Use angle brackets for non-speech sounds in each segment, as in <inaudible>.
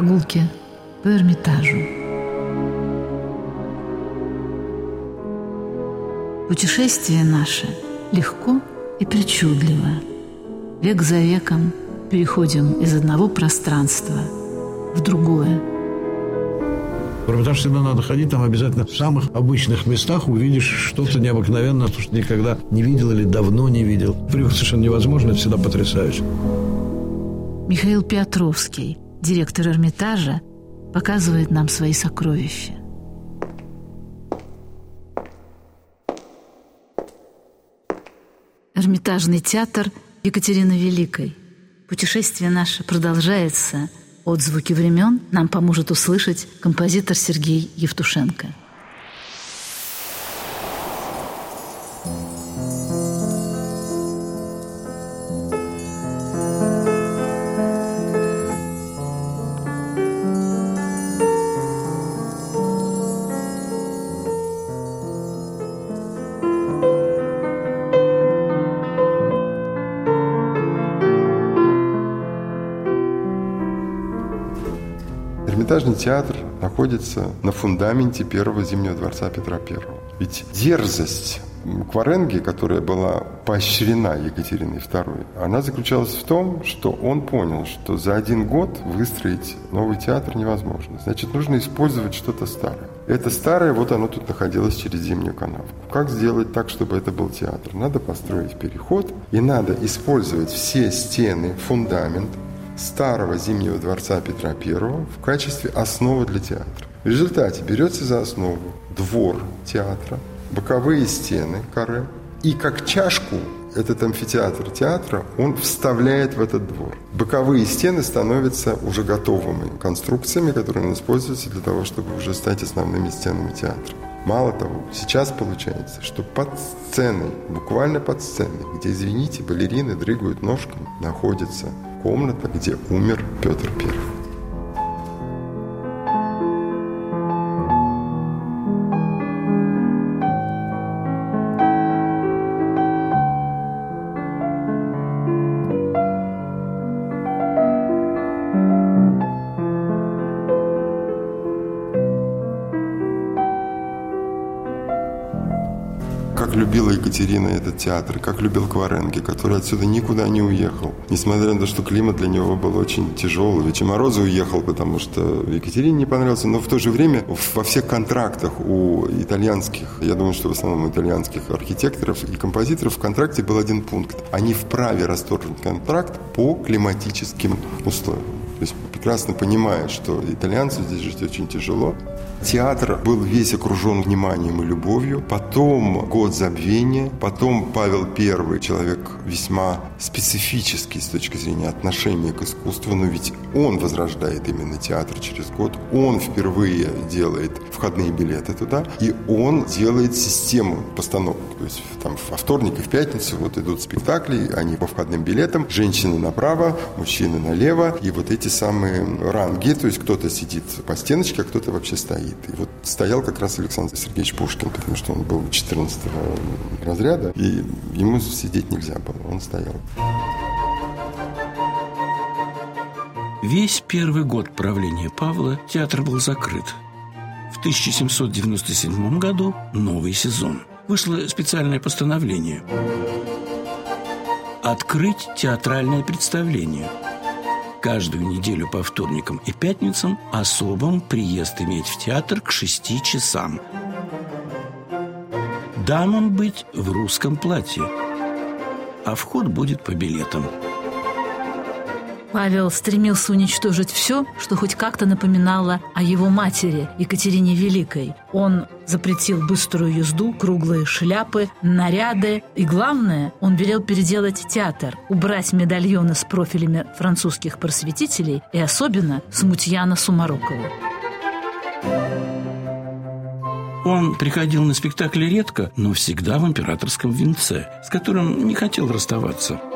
Прогулки по Эрмитажу. Путешествие наше легко и причудливо. Век за веком переходим из одного пространства в другое. В Эрмитаж всегда надо ходить, там обязательно в самых обычных местах увидишь что-то необыкновенное, то, что никогда не видел или давно не видел. Приехать совершенно невозможно, это всегда потрясающе. Михаил Петровский, директор Эрмитажа, показывает нам свои сокровища. Эрмитажный театр Екатерины Великой. Путешествие наше продолжается. Отзвуки времен нам поможет услышать композитор Сергей Евтушенко. Театр находится на фундаменте первого Зимнего дворца Петра I. Ведь дерзость Кваренги, которая была поощрена Екатериной II, она заключалась в том, что он понял, что за один год выстроить новый театр невозможно. Значит, нужно использовать что-то старое. Это старое, вот оно тут находилось через Зимнюю канавку. Как сделать так, чтобы это был театр? Надо построить переход, и надо использовать все стены, фундамент старого Зимнего дворца Петра I в качестве основы для театра. В результате берется за основу двор театра, боковые стены каре, и как чашку этот амфитеатр театра, он вставляет в этот двор. Боковые стены становятся уже готовыми конструкциями, которые используются для того, чтобы уже стать основными стенами театра. Мало того, сейчас получается, что под сценой, буквально под сценой, где, извините, балерины дрыгают ножками, находится комната, где умер Петр Первый. Любила Екатерина этот театр, как любил Кваренги, который отсюда никуда не уехал. Несмотря на то, что климат для него был очень тяжелый. Ведь и Морозов уехал, потому что Екатерине не понравился. Но в то же время во всех контрактах у итальянских, я думаю, что в основном итальянских архитекторов и композиторов в контракте был один пункт. Они вправе расторгнуть контракт по климатическим условиям. То есть прекрасно понимают, что итальянцу здесь жить очень тяжело. Театр был весь окружен вниманием и любовью. Потом год забвения. Потом Павел I, человек весьма специфический с точки зрения отношения к искусству. Но ведь он возрождает именно театр через год. Он впервые делает входные билеты туда. И он делает систему постановок. То есть там во вторник и в пятницу вот идут спектакли, они по входным билетам. Женщины направо, мужчины налево. И вот эти самые ранги. То есть кто-то сидит по стеночке, а кто-то вообще стоит стоит. И вот стоял как раз Александр Сергеевич Пушкин, потому что он был 14 разряда, и ему сидеть нельзя было, он стоял. Весь первый год правления Павла театр был закрыт. В 1797 году новый сезон. Вышло специальное постановление открыть театральное представление – каждую неделю по вторникам и пятницам особым приезд иметь в театр к шести часам. Дамам быть в русском платье, а вход будет по билетам. Павел стремился уничтожить все, что хоть как-то напоминало о его матери Екатерине Великой. Он запретил быструю езду, круглые шляпы, наряды. И главное, он велел переделать театр, убрать медальоны с профилями французских просветителей и особенно Смутьяна Сумарокова. Он приходил на спектакли редко, но всегда в императорском венце, с которым не хотел расставаться –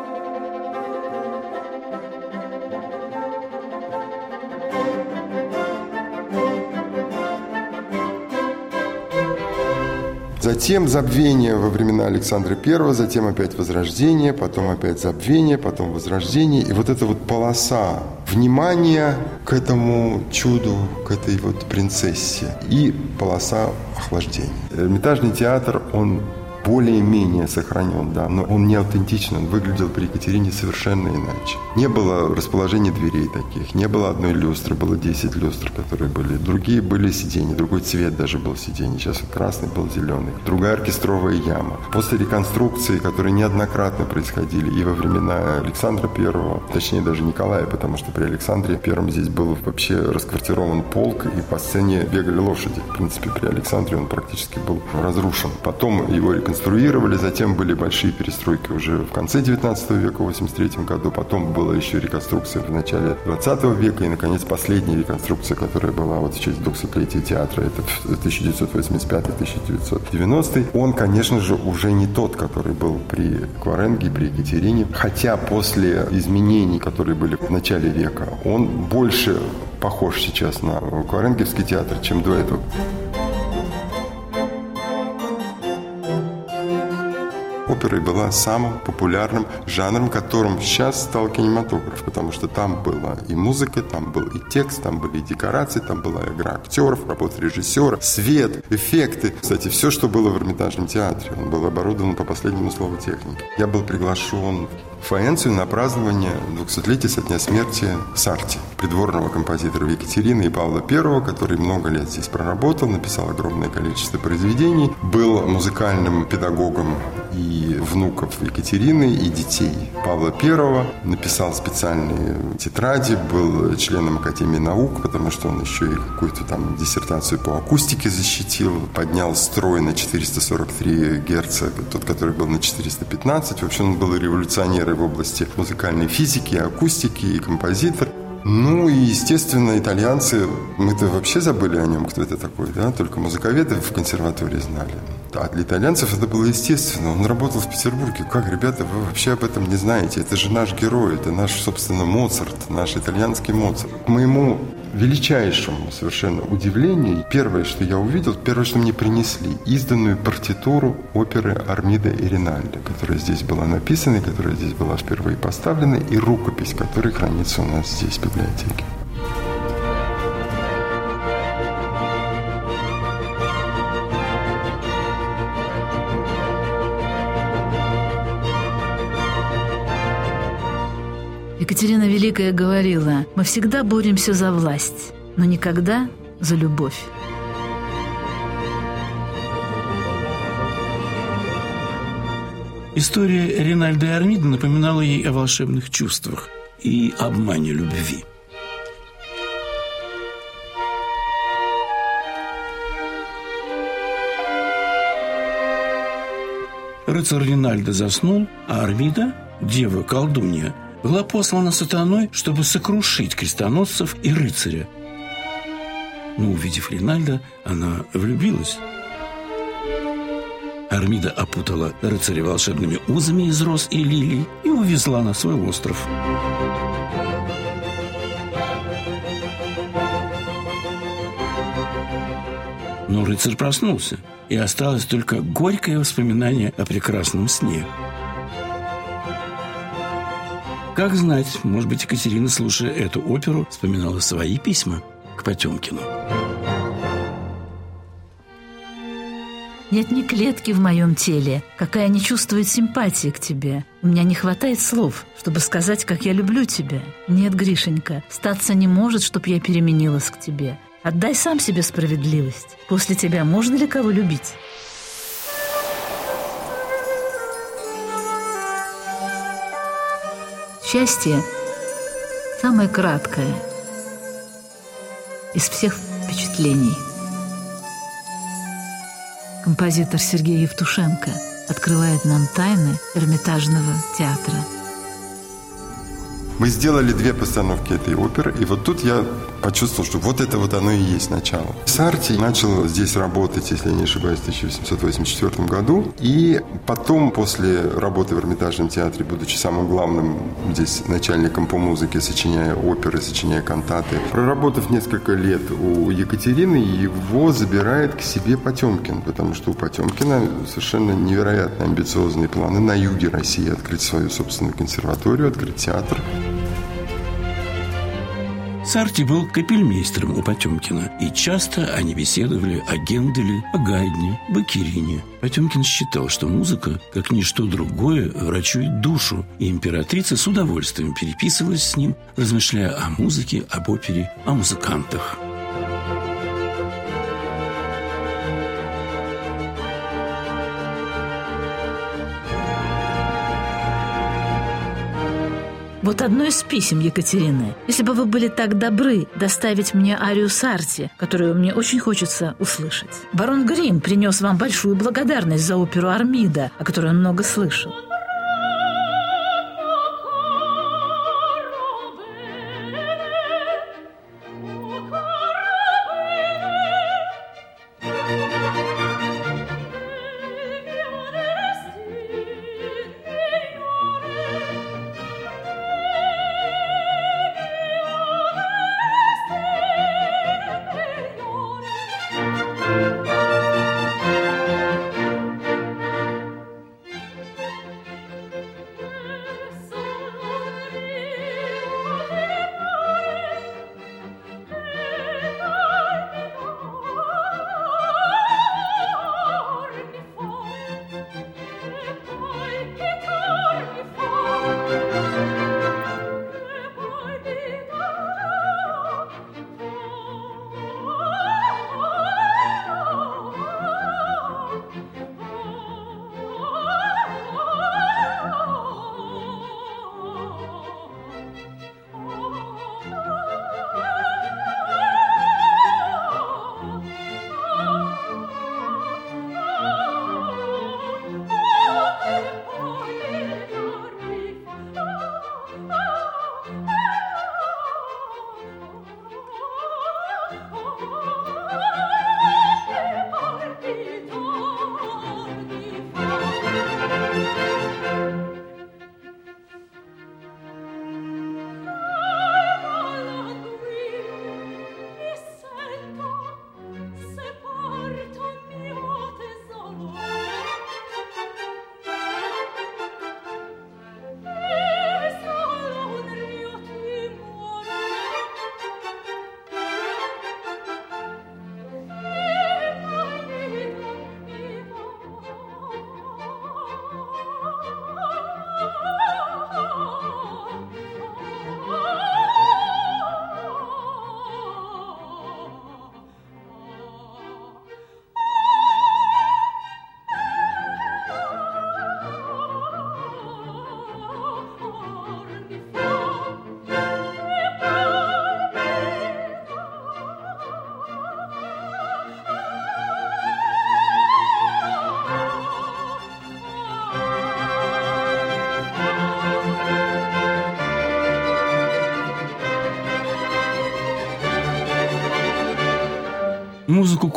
Затем забвение во времена Александра I, затем опять возрождение, потом опять забвение, потом возрождение. И вот эта вот полоса внимания к этому чуду, к этой вот принцессе и полоса охлаждения. Эрмитажный театр, он более-менее сохранен, да, но он не аутентичен, выглядел при Екатерине совершенно иначе. Не было расположения дверей таких, не было одной люстры, было 10 люстр, которые были. Другие были сиденья, другой цвет даже был сиденье. Сейчас красный был зеленый. Другая оркестровая яма. После реконструкции, которые неоднократно происходили и во времена Александра Первого, точнее даже Николая, потому что при Александре Первом здесь был вообще расквартирован полк, и по сцене бегали лошади. В принципе, при Александре он практически был разрушен. Потом его реконструкция реконструировали, затем были большие перестройки уже в конце 19 века, в 83 году, потом была еще реконструкция в начале 20 века, и, наконец, последняя реконструкция, которая была вот в честь 200-летия театра, это 1985-1990, он, конечно же, уже не тот, который был при Кваренге, при Екатерине, хотя после изменений, которые были в начале века, он больше похож сейчас на Кваренгевский театр, чем до этого. Опера была самым популярным жанром, которым сейчас стал кинематограф, потому что там была и музыка, там был и текст, там были и декорации, там была игра актеров, работа режиссера, свет, эффекты. Кстати, все, что было в Эрмитажном театре, он был оборудован по последнему слову техники. Я был приглашен Фаэнцию на празднование 200-летия со дня смерти Сарти, придворного композитора Екатерины и Павла I, который много лет здесь проработал, написал огромное количество произведений, был музыкальным педагогом и внуков Екатерины, и детей Павла I, написал специальные тетради, был членом Академии наук, потому что он еще и какую-то там диссертацию по акустике защитил, поднял строй на 443 Герца, тот, который был на 415. В общем, он был революционер в области музыкальной физики, акустики и композитор. Ну и, естественно, итальянцы, мы-то вообще забыли о нем, кто это такой, да, только музыковеды в консерватории знали. А для итальянцев это было естественно. Он работал в Петербурге. Как, ребята, вы вообще об этом не знаете? Это же наш герой, это наш, собственно, Моцарт, наш итальянский Моцарт. К моему величайшему совершенно удивлению, первое, что я увидел, первое, что мне принесли, изданную партитуру оперы Армида и Ринальди, которая здесь была написана, которая здесь была впервые поставлена, и рукопись, которая хранится у нас здесь в библиотеке. Екатерина Великая говорила, мы всегда боремся за власть, но никогда за любовь. История Ринальда и Армида напоминала ей о волшебных чувствах и обмане любви. Рыцарь Ринальдо заснул, а Армида, дева-колдунья, была послана сатаной, чтобы сокрушить крестоносцев и рыцаря. Но, увидев Ринальда, она влюбилась. Армида опутала рыцаря волшебными узами из роз и лилий и увезла на свой остров. Но рыцарь проснулся, и осталось только горькое воспоминание о прекрасном сне – как знать, может быть, Екатерина, слушая эту оперу, вспоминала свои письма к Потемкину. Нет ни клетки в моем теле, какая не чувствует симпатии к тебе. У меня не хватает слов, чтобы сказать, как я люблю тебя. Нет, Гришенька, статься не может, чтоб я переменилась к тебе. Отдай сам себе справедливость. После тебя можно ли кого любить? Счастье самое краткое из всех впечатлений. Композитор Сергей Евтушенко открывает нам тайны Эрмитажного театра. Мы сделали две постановки этой оперы, и вот тут я почувствовал, что вот это вот оно и есть начало. Сарти начал здесь работать, если я не ошибаюсь, в 1884 году, и потом, после работы в Эрмитажном театре, будучи самым главным здесь начальником по музыке, сочиняя оперы, сочиняя кантаты, проработав несколько лет у Екатерины, его забирает к себе Потемкин, потому что у Потемкина совершенно невероятно амбициозные планы на юге России открыть свою собственную консерваторию, открыть театр. Сарти был капельмейстером у Потемкина, и часто они беседовали о Генделе, о Гайдне, Бакирине. Потемкин считал, что музыка, как ничто другое, врачует душу, и императрица с удовольствием переписывалась с ним, размышляя о музыке, об опере, о музыкантах. Вот одно из писем Екатерины. Если бы вы были так добры доставить мне арию Сарти, которую мне очень хочется услышать. Барон Грим принес вам большую благодарность за оперу «Армида», о которой он много слышал.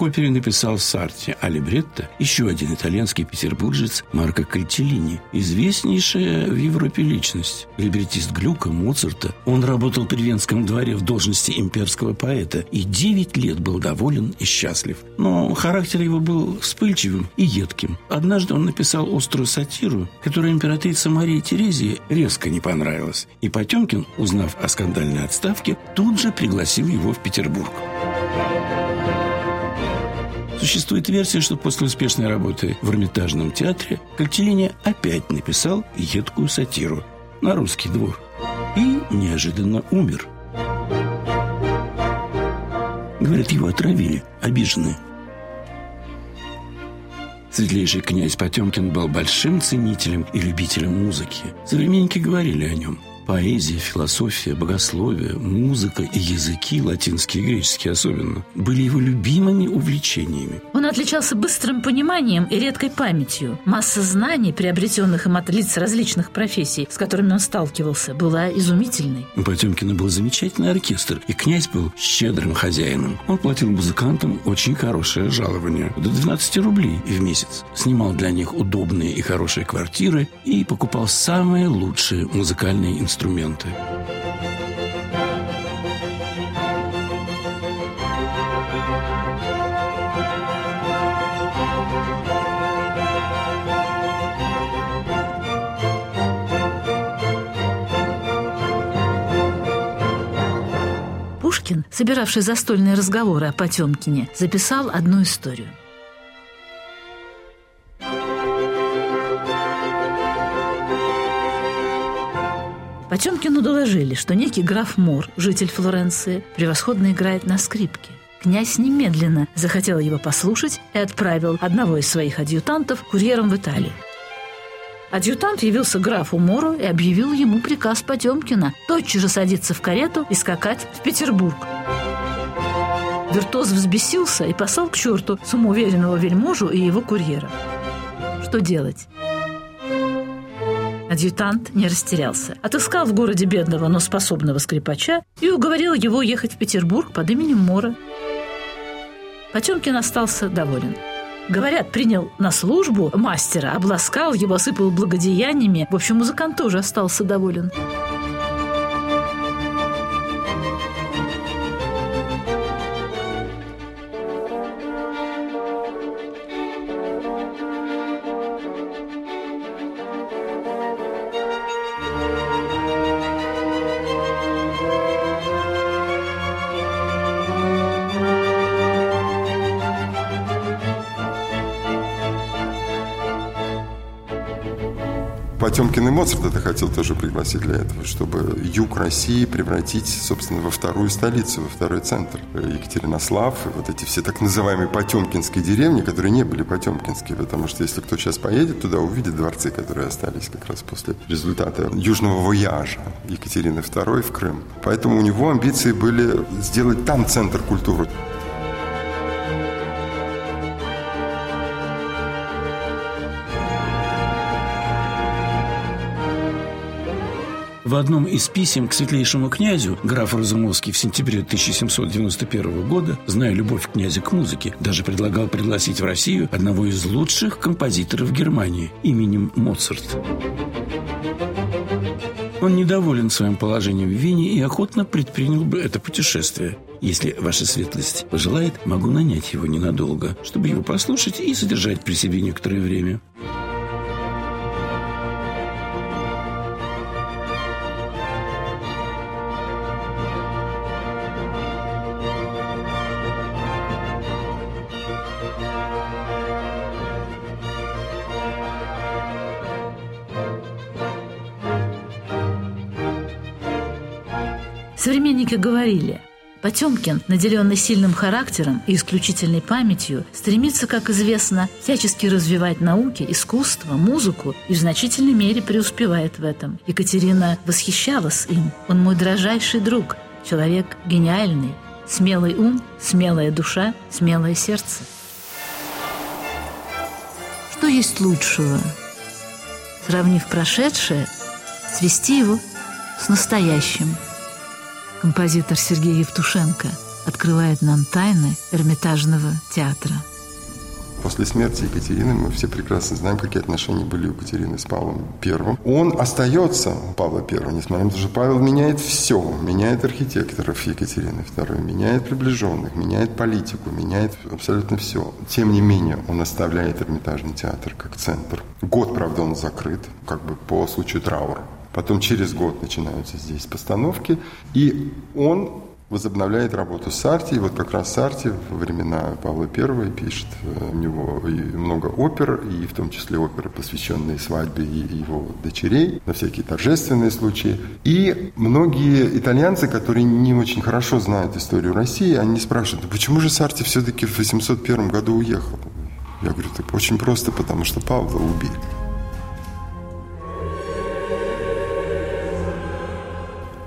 Музыку к опере написал Сарти, а либретто – еще один итальянский петербуржец Марко Кальтеллини, известнейшая в Европе личность. Либретист Глюка, Моцарта. Он работал при Венском дворе в должности имперского поэта и 9 лет был доволен и счастлив. Но характер его был вспыльчивым и едким. Однажды он написал острую сатиру, которая императрице Марии Терезии резко не понравилась. И Потемкин, узнав о скандальной отставке, тут же пригласил его в Петербург. Существует версия, что после успешной работы в Эрмитажном театре Кальтеллини опять написал едкую сатиру на русский двор и неожиданно умер. Говорят, его отравили, обиженные. Светлейший князь Потемкин был большим ценителем и любителем музыки. Современники говорили о нем – Поэзия, философия, богословие, музыка и языки, латинские и греческие особенно, были его любимыми увлечениями. Он отличался быстрым пониманием и редкой памятью. Масса знаний, приобретенных им от лиц различных профессий, с которыми он сталкивался, была изумительной. У Потемкина был замечательный оркестр, и князь был щедрым хозяином. Он платил музыкантам очень хорошее жалование, до 12 рублей в месяц. Снимал для них удобные и хорошие квартиры и покупал самые лучшие музыкальные инструменты. Пушкин, собиравший застольные разговоры о Потемкине, записал одну историю. Потемкину доложили, что некий граф Мор, житель Флоренции, превосходно играет на скрипке. Князь немедленно захотел его послушать и отправил одного из своих адъютантов курьером в Италию. Адъютант явился графу Мору и объявил ему приказ Потемкина тотчас же садиться в карету и скакать в Петербург. Виртуоз взбесился и послал к черту самоуверенного вельможу и его курьера. Что делать? Адъютант не растерялся. Отыскал в городе бедного, но способного скрипача и уговорил его ехать в Петербург под именем Мора. Потемкин остался доволен. Говорят, принял на службу мастера, обласкал его, осыпал благодеяниями. В общем, музыкант тоже остался доволен. Потемкин и Моцарт это хотел тоже пригласить для этого, чтобы юг России превратить, собственно, во вторую столицу, во второй центр. Екатеринослав, вот эти все так называемые потемкинские деревни, которые не были потемкинские, потому что если кто сейчас поедет туда, увидит дворцы, которые остались как раз после результата южного вояжа Екатерины II в Крым. Поэтому у него амбиции были сделать там центр культуры. В одном из писем к светлейшему князю, графу Разумовский в сентябре 1791 года, зная любовь князя к музыке, даже предлагал пригласить в Россию одного из лучших композиторов Германии именем Моцарт. Он недоволен своим положением в Вене и охотно предпринял бы это путешествие. Если ваша светлость пожелает, могу нанять его ненадолго, чтобы его послушать и содержать при себе некоторое время. Современники говорили, Потемкин, наделенный сильным характером и исключительной памятью, стремится, как известно, всячески развивать науки, искусство, музыку и в значительной мере преуспевает в этом. Екатерина восхищалась им. Он мой дрожайший друг, человек гениальный, смелый ум, смелая душа, смелое сердце. Что есть лучшего? Сравнив прошедшее, свести его с настоящим – Композитор Сергей Евтушенко открывает нам тайны Эрмитажного театра. После смерти Екатерины мы все прекрасно знаем, какие отношения были у Екатерины с Павлом I. Он остается Павла I, несмотря на то, что Павел меняет все. Меняет архитекторов Екатерины II, меняет приближенных, меняет политику, меняет абсолютно все. Тем не менее, он оставляет Эрмитажный театр как центр. Год, правда, он закрыт, как бы по случаю траура. Потом через год начинаются здесь постановки, и он возобновляет работу с Арти. И вот как раз Сарти во времена Павла I пишет э, у него много опер, и в том числе оперы, посвященные свадьбе его дочерей, на всякие торжественные случаи. И многие итальянцы, которые не очень хорошо знают историю России, они спрашивают, почему же Сарти все-таки в 801 году уехал? Я говорю, так очень просто, потому что Павла убили.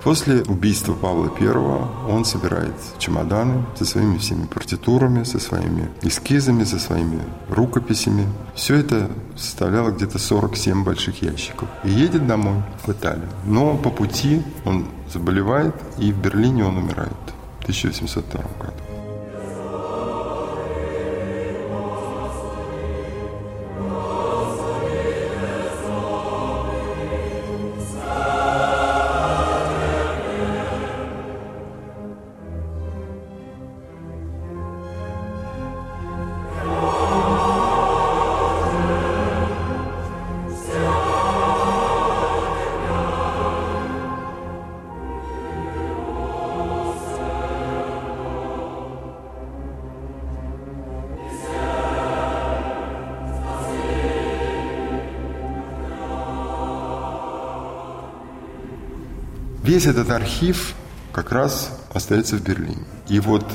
После убийства Павла I он собирает чемоданы со своими всеми партитурами, со своими эскизами, со своими рукописями. Все это составляло где-то 47 больших ящиков. И едет домой в Италию. Но по пути он заболевает, и в Берлине он умирает в 1802 году. Весь этот архив как раз остается в Берлине. И вот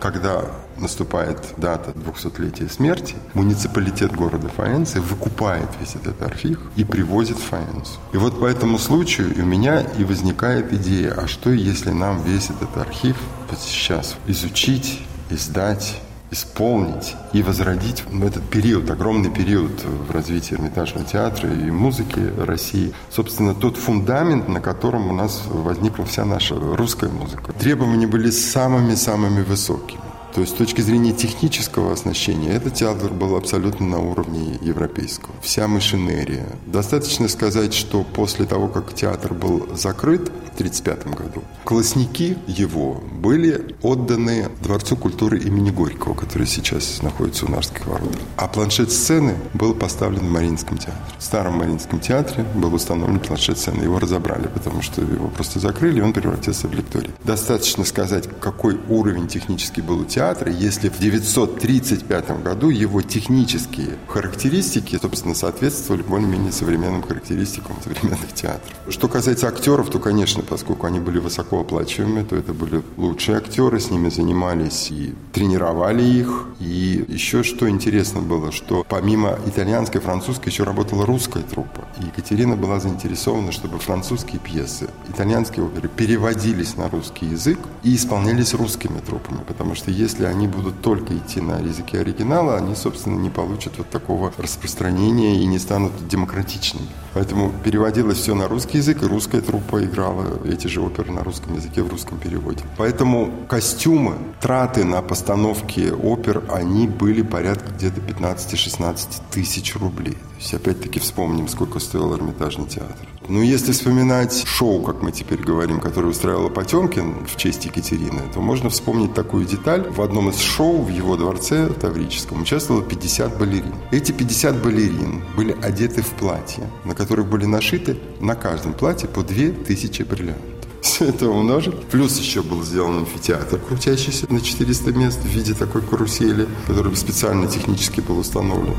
когда наступает дата 200-летия смерти, муниципалитет города Фаенцы выкупает весь этот архив и привозит в Фаенцу. И вот по этому случаю у меня и возникает идея, а что если нам весь этот архив вот сейчас изучить, издать, исполнить и возродить ну, этот период, огромный период в развитии Эрмитажного театра и музыки России. Собственно, тот фундамент, на котором у нас возникла вся наша русская музыка. Требования были самыми-самыми высокими. То есть с точки зрения технического оснащения этот театр был абсолютно на уровне европейского. Вся машинерия. Достаточно сказать, что после того, как театр был закрыт в 1935 году, классники его были отданы Дворцу культуры имени Горького, который сейчас находится у Нарских ворот. А планшет сцены был поставлен в Мариинском театре. В старом Мариинском театре был установлен планшет сцены. Его разобрали, потому что его просто закрыли, и он превратился в лекторий. Достаточно сказать, какой уровень технический был у театра, театра, если в 935 году его технические характеристики, собственно, соответствовали более-менее современным характеристикам современных театров. Что касается актеров, то, конечно, поскольку они были высокооплачиваемые, то это были лучшие актеры, с ними занимались и тренировали их. И еще что интересно было, что помимо итальянской, французской еще работала русская труппа. И Екатерина была заинтересована, чтобы французские пьесы, итальянские оперы переводились на русский язык и исполнялись русскими труппами, потому что если если они будут только идти на языке оригинала, они, собственно, не получат вот такого распространения и не станут демократичными. Поэтому переводилось все на русский язык, и русская труппа играла эти же оперы на русском языке в русском переводе. Поэтому костюмы, траты на постановки опер, они были порядка где-то 15-16 тысяч рублей. То есть, опять-таки, вспомним, сколько стоил Эрмитажный театр. Ну, если вспоминать шоу, как мы теперь говорим, которое устраивала Потемкин в честь Екатерины, то можно вспомнить такую деталь. В одном из шоу в его дворце Таврическом участвовало 50 балерин. Эти 50 балерин были одеты в платья, на которых были нашиты на каждом платье по 2000 бриллиантов. <laughs> Все это умножить. Плюс еще был сделан амфитеатр, крутящийся на 400 мест в виде такой карусели, который специально технически был установлен.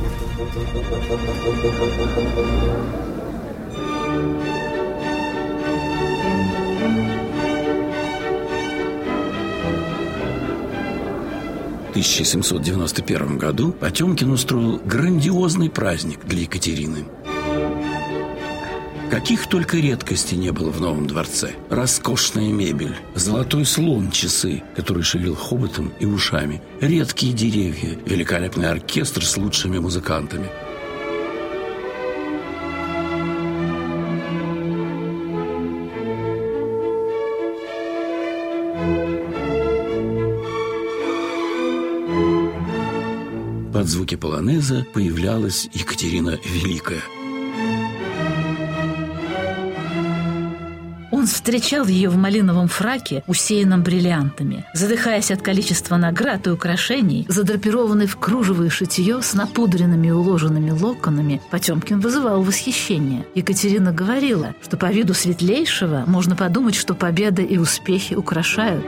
1791 году Потемкин устроил грандиозный праздник для Екатерины. Каких только редкостей не было в новом дворце. Роскошная мебель, золотой слон часы, который шевелил хоботом и ушами, редкие деревья, великолепный оркестр с лучшими музыкантами – Под звуки полонеза появлялась Екатерина Великая. Он встречал ее в малиновом фраке, усеянном бриллиантами. Задыхаясь от количества наград и украшений, задрапированный в кружево и шитье с напудренными и уложенными локонами, Потемкин вызывал восхищение. Екатерина говорила, что по виду светлейшего можно подумать, что победы и успехи украшают.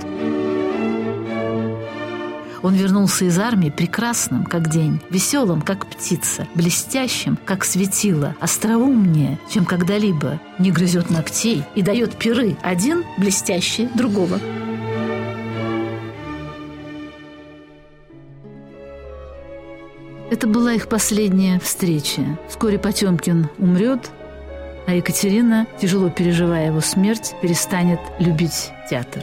Он вернулся из армии прекрасным, как день, веселым, как птица, блестящим, как светило, остроумнее, чем когда-либо, не грызет ногтей и дает пиры один блестящий другого. Это была их последняя встреча. Вскоре Потемкин умрет, а Екатерина, тяжело переживая его смерть, перестанет любить театр.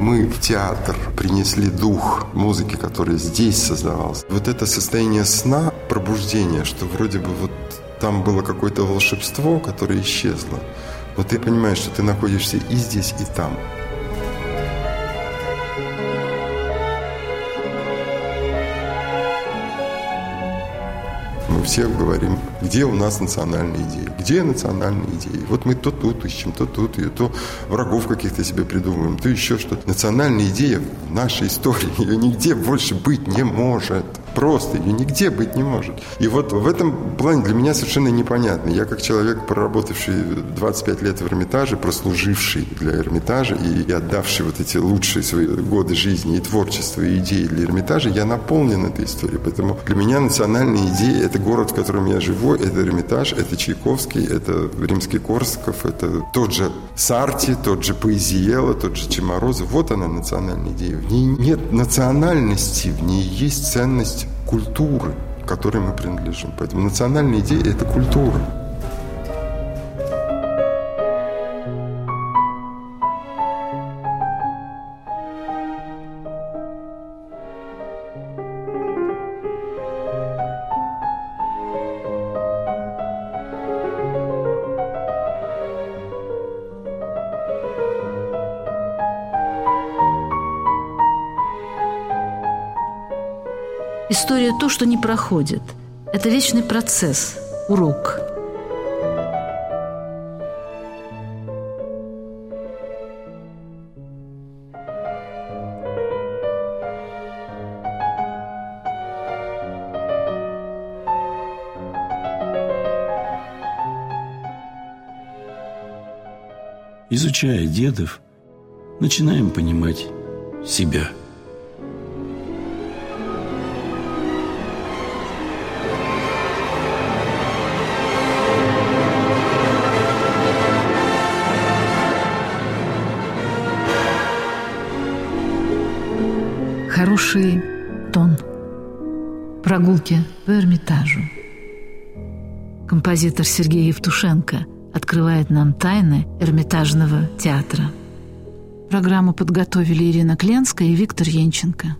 Мы в театр принесли дух музыки, который здесь создавался. Вот это состояние сна, пробуждения, что вроде бы вот там было какое-то волшебство, которое исчезло. Но ты понимаешь, что ты находишься и здесь, и там. Мы все говорим, где у нас национальные идеи, где национальные идеи. Вот мы то тут ищем, то тут, и то врагов каких-то себе придумываем, то еще что-то. Национальная идея в нашей истории, ее нигде больше быть не может. Просто ее нигде быть не может. И вот в этом плане для меня совершенно непонятно. Я как человек, проработавший 25 лет в Эрмитаже, прослуживший для Эрмитажа и, и отдавший вот эти лучшие свои годы жизни и творчества, и идеи для Эрмитажа, я наполнен этой историей. Поэтому для меня национальная идея – это город, в котором я живу, это Эрмитаж, это Чайковский, это Римский Корсаков, это тот же Сарти, тот же Поэзиела, тот же Чеморозов. Вот она национальная идея. В ней нет национальности, в ней есть ценность культуры, к которой мы принадлежим. Поэтому национальная идея – это культура. История – то, что не проходит. Это вечный процесс, урок. Изучая дедов, начинаем понимать себя – Прогулки по Эрмитажу. Композитор Сергей Евтушенко открывает нам тайны Эрмитажного театра. Программу подготовили Ирина Кленская и Виктор Янченко.